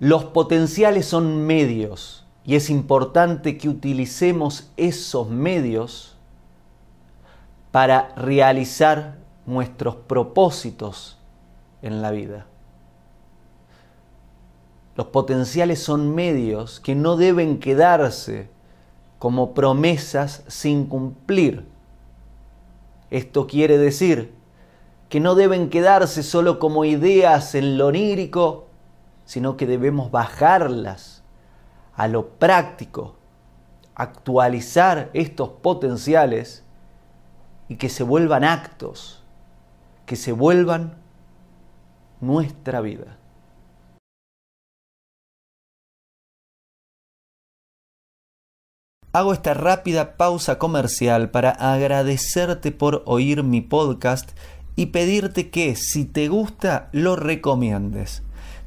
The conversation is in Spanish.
Los potenciales son medios y es importante que utilicemos esos medios para realizar nuestros propósitos en la vida. Los potenciales son medios que no deben quedarse como promesas sin cumplir. Esto quiere decir que no deben quedarse solo como ideas en lo onírico, sino que debemos bajarlas a lo práctico, actualizar estos potenciales y que se vuelvan actos, que se vuelvan nuestra vida. Hago esta rápida pausa comercial para agradecerte por oír mi podcast y pedirte que si te gusta lo recomiendes.